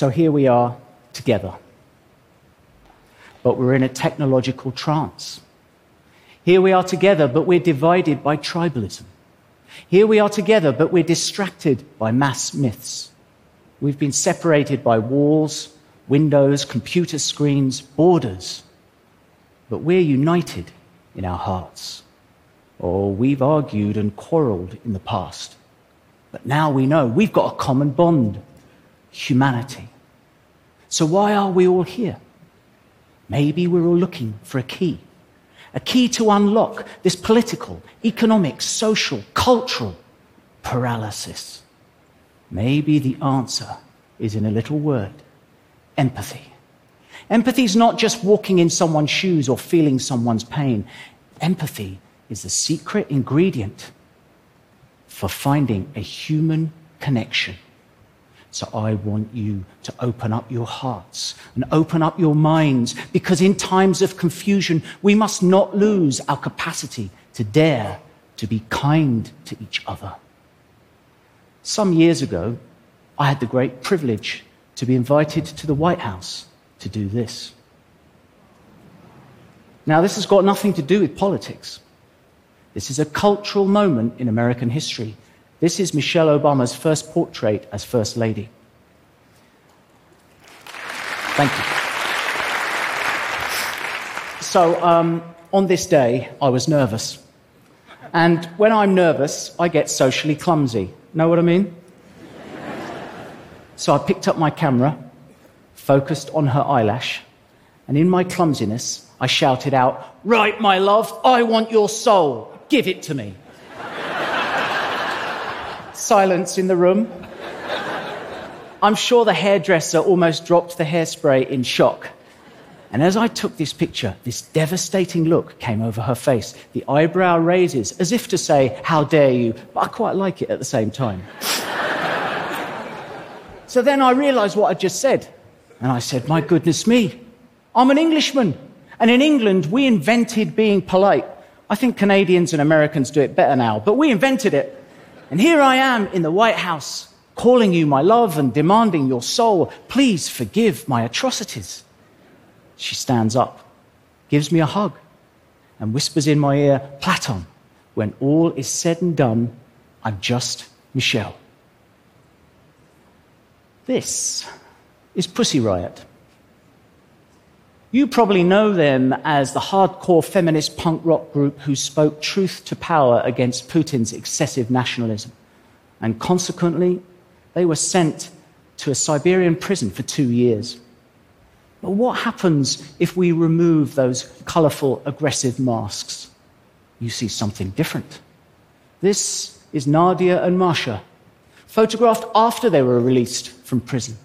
So here we are together. But we're in a technological trance. Here we are together, but we're divided by tribalism. Here we are together, but we're distracted by mass myths. We've been separated by walls, windows, computer screens, borders. But we're united in our hearts. Or we've argued and quarreled in the past. But now we know we've got a common bond humanity. So why are we all here? Maybe we're all looking for a key. A key to unlock this political, economic, social, cultural paralysis. Maybe the answer is in a little word empathy. Empathy is not just walking in someone's shoes or feeling someone's pain. Empathy is the secret ingredient for finding a human connection. So I want you to open up your hearts and open up your minds because in times of confusion, we must not lose our capacity to dare to be kind to each other. Some years ago, I had the great privilege to be invited to the White House to do this. Now, this has got nothing to do with politics. This is a cultural moment in American history. This is Michelle Obama's first portrait as First Lady. Thank you. So, um, on this day, I was nervous. And when I'm nervous, I get socially clumsy. Know what I mean? so I picked up my camera, focused on her eyelash, and in my clumsiness, I shouted out, Right, my love, I want your soul. Give it to me. Silence in the room. I'm sure the hairdresser almost dropped the hairspray in shock. And as I took this picture, this devastating look came over her face. The eyebrow raises, as if to say, How dare you? But I quite like it at the same time. so then I realized what I just said. And I said, My goodness me, I'm an Englishman. And in England, we invented being polite. I think Canadians and Americans do it better now, but we invented it. And here I am in the White House, calling you my love and demanding your soul. Please forgive my atrocities. She stands up, gives me a hug, and whispers in my ear, Platon, when all is said and done, I'm just Michelle. This is Pussy Riot. You probably know them as the hardcore feminist punk rock group who spoke truth to power against Putin's excessive nationalism. And consequently, they were sent to a Siberian prison for two years. But what happens if we remove those colorful, aggressive masks? You see something different. This is Nadia and Masha, photographed after they were released from prison.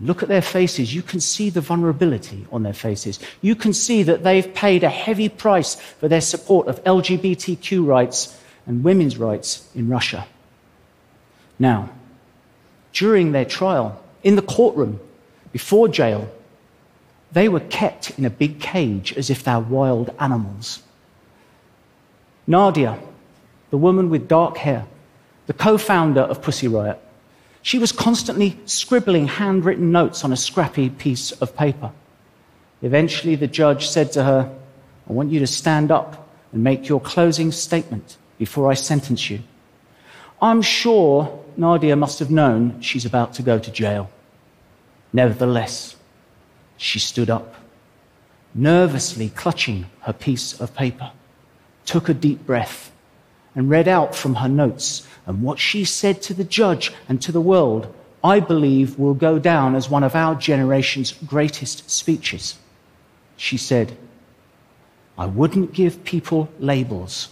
Look at their faces. You can see the vulnerability on their faces. You can see that they've paid a heavy price for their support of LGBTQ rights and women's rights in Russia. Now, during their trial, in the courtroom, before jail, they were kept in a big cage as if they're wild animals. Nadia, the woman with dark hair, the co founder of Pussy Riot, she was constantly scribbling handwritten notes on a scrappy piece of paper. Eventually, the judge said to her, I want you to stand up and make your closing statement before I sentence you. I'm sure Nadia must have known she's about to go to jail. Nevertheless, she stood up, nervously clutching her piece of paper, took a deep breath, and read out from her notes and what she said to the judge and to the world, I believe will go down as one of our generation's greatest speeches. She said, I wouldn't give people labels.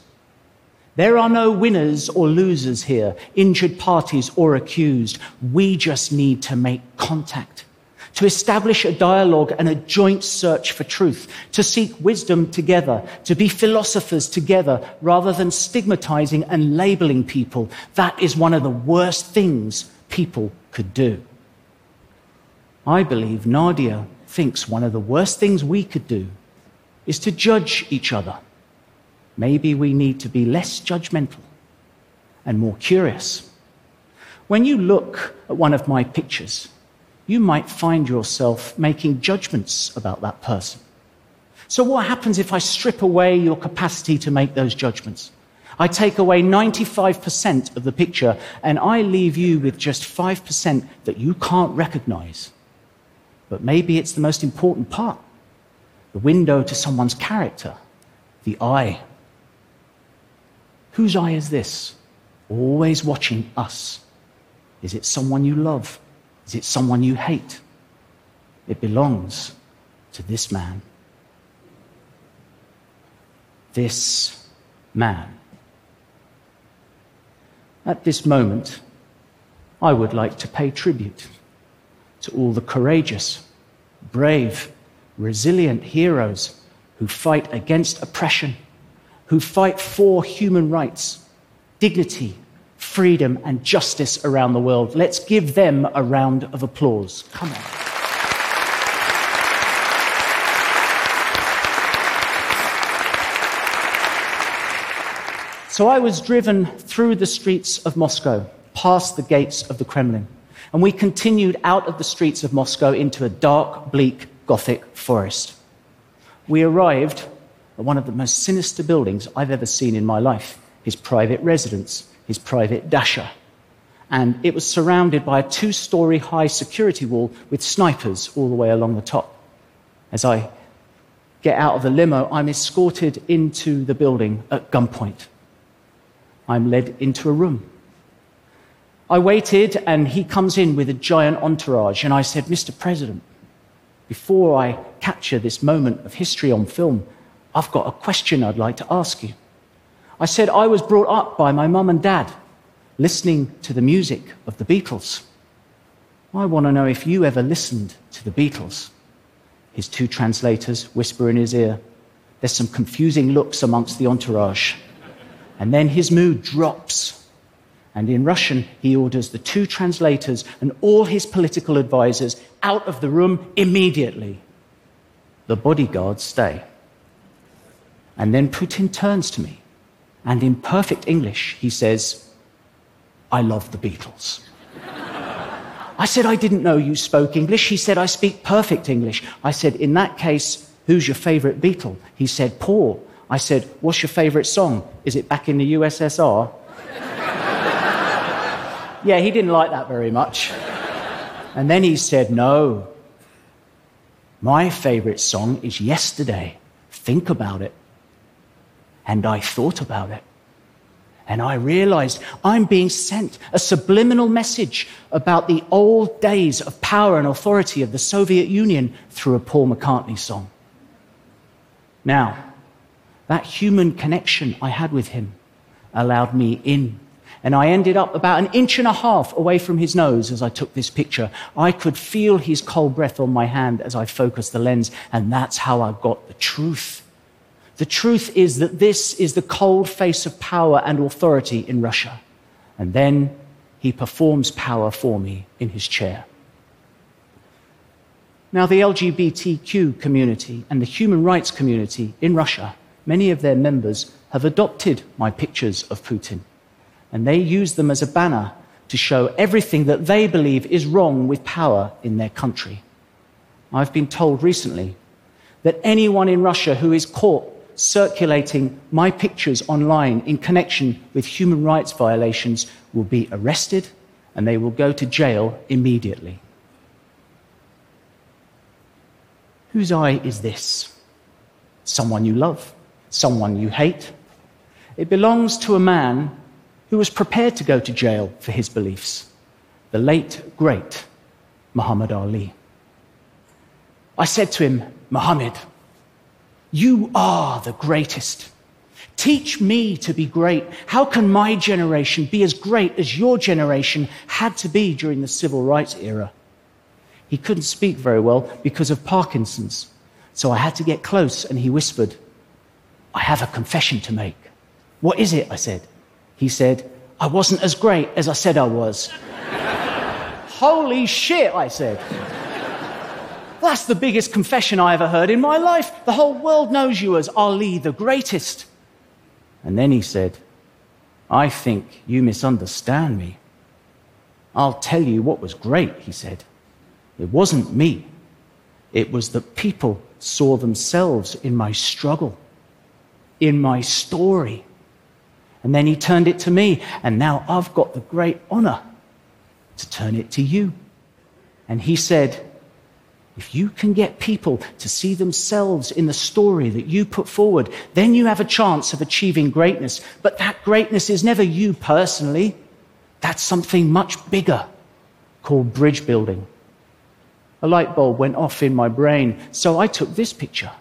There are no winners or losers here, injured parties or accused. We just need to make contact to establish a dialogue and a joint search for truth, to seek wisdom together, to be philosophers together rather than stigmatizing and labeling people. That is one of the worst things people could do. I believe Nadia thinks one of the worst things we could do is to judge each other. Maybe we need to be less judgmental and more curious. When you look at one of my pictures, you might find yourself making judgments about that person. So, what happens if I strip away your capacity to make those judgments? I take away 95% of the picture and I leave you with just 5% that you can't recognize. But maybe it's the most important part the window to someone's character, the eye. Whose eye is this? Always watching us. Is it someone you love? Is it someone you hate? It belongs to this man. This man. At this moment, I would like to pay tribute to all the courageous, brave, resilient heroes who fight against oppression, who fight for human rights, dignity, freedom, and justice around the world. Let's give them a round of applause. Come on. So I was driven through the streets of Moscow, past the gates of the Kremlin, and we continued out of the streets of Moscow into a dark, bleak Gothic forest. We arrived at one of the most sinister buildings I've ever seen in my life his private residence, his private dacha. And it was surrounded by a two story high security wall with snipers all the way along the top. As I get out of the limo, I'm escorted into the building at gunpoint. I'm led into a room. I waited, and he comes in with a giant entourage, and I said, Mr. President, before I capture this moment of history on film, I've got a question I'd like to ask you. I said, I was brought up by my mum and dad listening to the music of the Beatles. I want to know if you ever listened to the Beatles. His two translators whisper in his ear. There's some confusing looks amongst the entourage. And then his mood drops and in Russian, he orders the two translators and all his political advisors out of the room immediately. The bodyguards stay. And then Putin turns to me, and in perfect English, he says, I love the Beatles. I said, I didn't know you spoke English. He said, I speak perfect English. I said, in that case, who's your favorite Beatle? He said, Paul. I said, what's your favorite song? Is it back in the USSR? Yeah, he didn't like that very much. And then he said, No. My favorite song is Yesterday. Think about it. And I thought about it. And I realized I'm being sent a subliminal message about the old days of power and authority of the Soviet Union through a Paul McCartney song. Now, that human connection I had with him allowed me in and I ended up about an inch and a half away from his nose as I took this picture. I could feel his cold breath on my hand as I focused the lens, and that's how I got the truth. The truth is that this is the cold face of power and authority in Russia. And then he performs power for me in his chair. Now, the LGBTQ community and the human rights community in Russia, many of their members have adopted my pictures of Putin and they use them as a banner to show everything that they believe is wrong with power in their country. I've been told recently that anyone in Russia who is caught circulating my pictures online in connection with human rights violations will be arrested and they will go to jail immediately. Whose eye is this? Someone you love? Someone you hate? It belongs to a man who was prepared to go to jail for his beliefs, the late, great Muhammad Ali. I said to him, Muhammad, you are the greatest. Teach me to be great. How can my generation be as great as your generation had to be during the civil rights era? He couldn't speak very well because of Parkinson's. So I had to get close and he whispered, I have a confession to make. What is it? I said. He said, I wasn't as great as I said I was. Holy shit, I said. That's the biggest confession I ever heard in my life. The whole world knows you as Ali, the greatest. And then he said, I think you misunderstand me. I'll tell you what was great, he said. It wasn't me. It was that people saw themselves in my struggle, in my story. And then he turned it to me, and now I've got the great honor to turn it to you. And he said, if you can get people to see themselves in the story that you put forward, then you have a chance of achieving greatness. But that greatness is never you personally. That's something much bigger called bridge building. A light bulb went off in my brain, so I took this picture,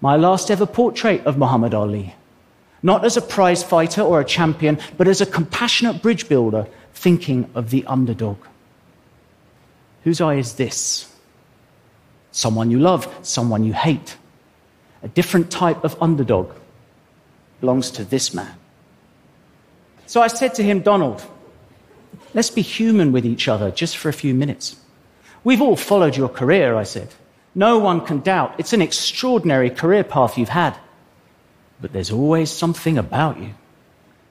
my last ever portrait of Muhammad Ali. Not as a prize fighter or a champion, but as a compassionate bridge builder thinking of the underdog. Whose eye is this? Someone you love, someone you hate. A different type of underdog belongs to this man. So I said to him, Donald, let's be human with each other just for a few minutes. We've all followed your career, I said. No one can doubt it's an extraordinary career path you've had. But there's always something about you.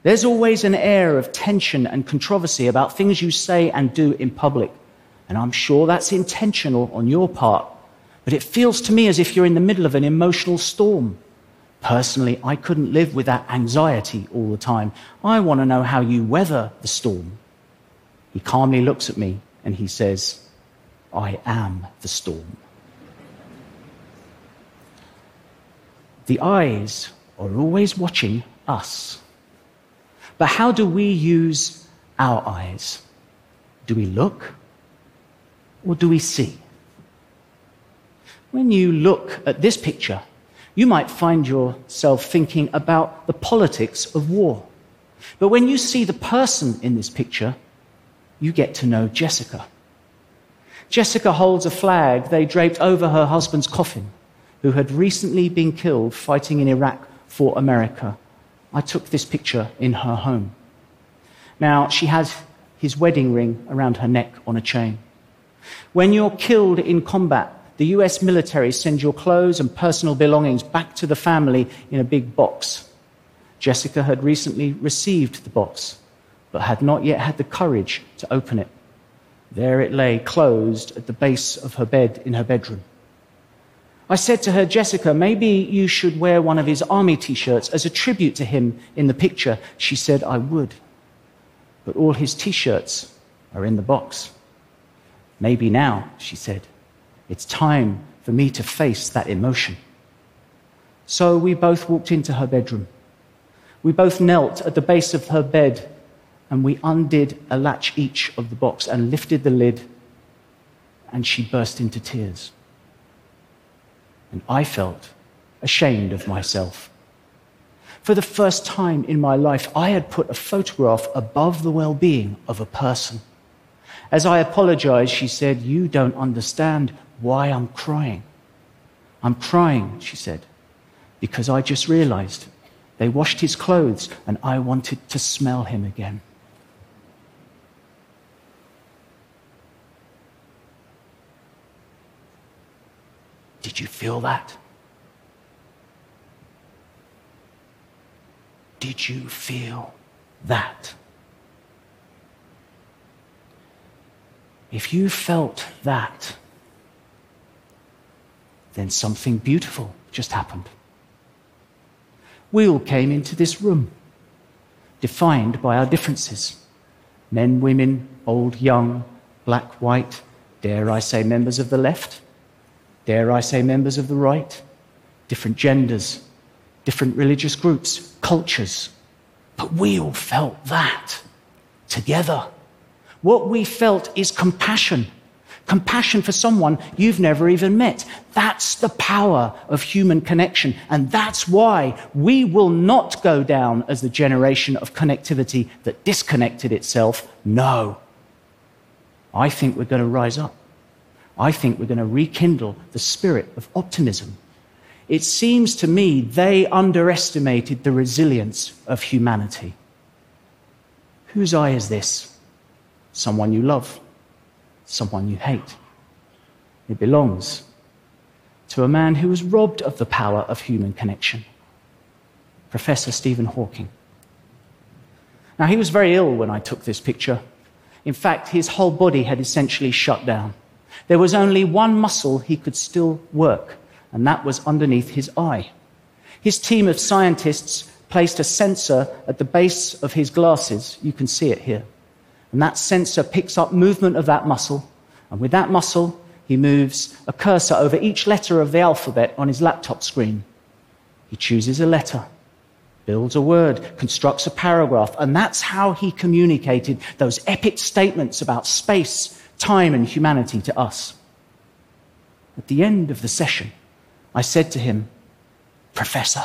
There's always an air of tension and controversy about things you say and do in public. And I'm sure that's intentional on your part. But it feels to me as if you're in the middle of an emotional storm. Personally, I couldn't live with that anxiety all the time. I want to know how you weather the storm. He calmly looks at me and he says, I am the storm. The eyes are always watching us. But how do we use our eyes? Do we look or do we see? When you look at this picture, you might find yourself thinking about the politics of war. But when you see the person in this picture, you get to know Jessica. Jessica holds a flag they draped over her husband's coffin, who had recently been killed fighting in Iraq for America. I took this picture in her home. Now, she has his wedding ring around her neck on a chain. When you're killed in combat, the US military sends your clothes and personal belongings back to the family in a big box. Jessica had recently received the box, but had not yet had the courage to open it. There it lay, closed at the base of her bed in her bedroom. I said to her, Jessica, maybe you should wear one of his army t shirts as a tribute to him in the picture. She said, I would. But all his t shirts are in the box. Maybe now, she said, it's time for me to face that emotion. So we both walked into her bedroom. We both knelt at the base of her bed and we undid a latch each of the box and lifted the lid, and she burst into tears. And I felt ashamed of myself. For the first time in my life, I had put a photograph above the well being of a person. As I apologized, she said, You don't understand why I'm crying. I'm crying, she said, because I just realized they washed his clothes and I wanted to smell him again. Did you feel that? Did you feel that? If you felt that, then something beautiful just happened. We all came into this room, defined by our differences men, women, old, young, black, white, dare I say, members of the left, dare I say, members of the right, different genders, different religious groups, cultures. But we all felt that together. What we felt is compassion. Compassion for someone you've never even met. That's the power of human connection. And that's why we will not go down as the generation of connectivity that disconnected itself. No. I think we're going to rise up. I think we're going to rekindle the spirit of optimism. It seems to me they underestimated the resilience of humanity. Whose eye is this? Someone you love, someone you hate. It belongs to a man who was robbed of the power of human connection, Professor Stephen Hawking. Now, he was very ill when I took this picture. In fact, his whole body had essentially shut down. There was only one muscle he could still work, and that was underneath his eye. His team of scientists placed a sensor at the base of his glasses. You can see it here. And that sensor picks up movement of that muscle. And with that muscle, he moves a cursor over each letter of the alphabet on his laptop screen. He chooses a letter, builds a word, constructs a paragraph, and that's how he communicated those epic statements about space, time, and humanity to us. At the end of the session, I said to him, Professor,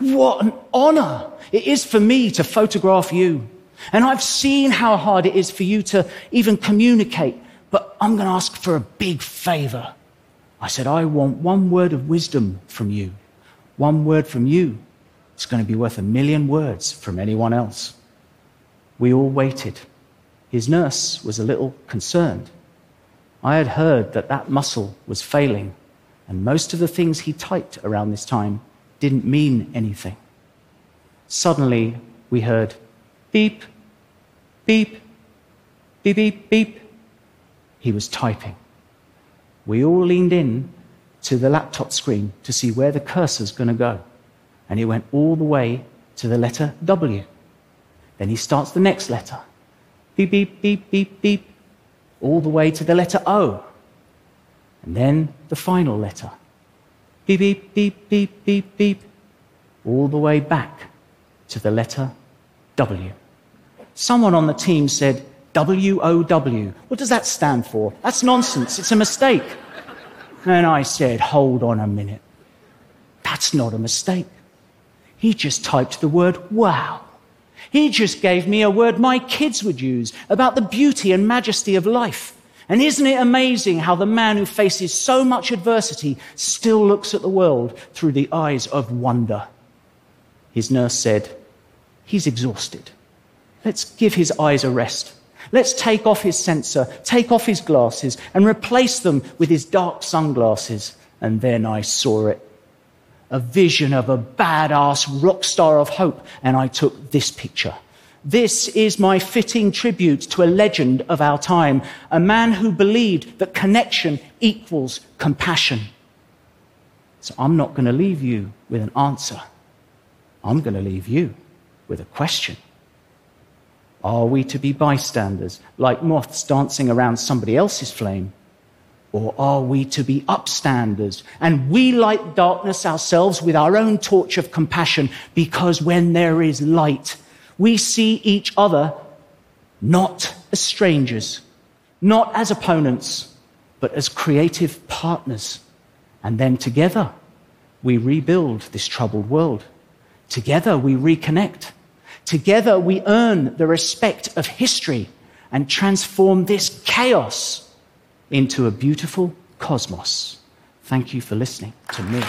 what an honor it is for me to photograph you. And I've seen how hard it is for you to even communicate, but I'm going to ask for a big favor. I said, I want one word of wisdom from you. One word from you. It's going to be worth a million words from anyone else. We all waited. His nurse was a little concerned. I had heard that that muscle was failing, and most of the things he typed around this time didn't mean anything. Suddenly, we heard beep, beep, beep, beep, beep. He was typing. We all leaned in to the laptop screen to see where the cursor's going to go. And he went all the way to the letter W. Then he starts the next letter. Beep, beep, beep, beep, beep. All the way to the letter O. And then the final letter beep, beep, beep, beep, beep, beep, all the way back to the letter W. Someone on the team said, W O W. What does that stand for? That's nonsense. It's a mistake. And I said, hold on a minute. That's not a mistake. He just typed the word wow. He just gave me a word my kids would use about the beauty and majesty of life. And isn't it amazing how the man who faces so much adversity still looks at the world through the eyes of wonder? His nurse said, He's exhausted. Let's give his eyes a rest. Let's take off his sensor, take off his glasses, and replace them with his dark sunglasses. And then I saw it. A vision of a badass rock star of hope. And I took this picture. This is my fitting tribute to a legend of our time, a man who believed that connection equals compassion. So I'm not going to leave you with an answer. I'm going to leave you with a question. Are we to be bystanders, like moths dancing around somebody else's flame? Or are we to be upstanders and we light darkness ourselves with our own torch of compassion because when there is light, we see each other not as strangers, not as opponents, but as creative partners. And then together, we rebuild this troubled world. Together, we reconnect. Together, we earn the respect of history and transform this chaos into a beautiful cosmos. Thank you for listening to me.